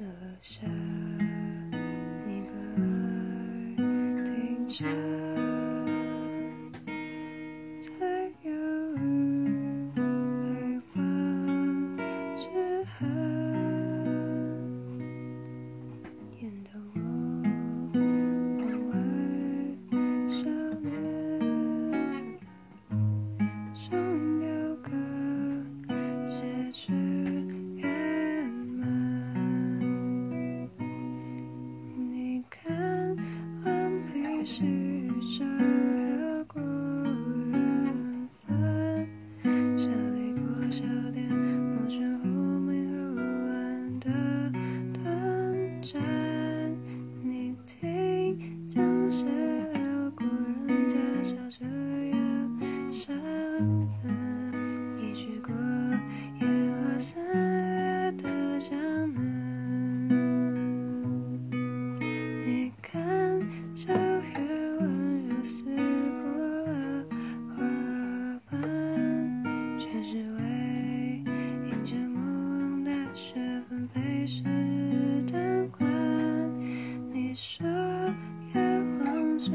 留下一个耳听着。是树叶忘记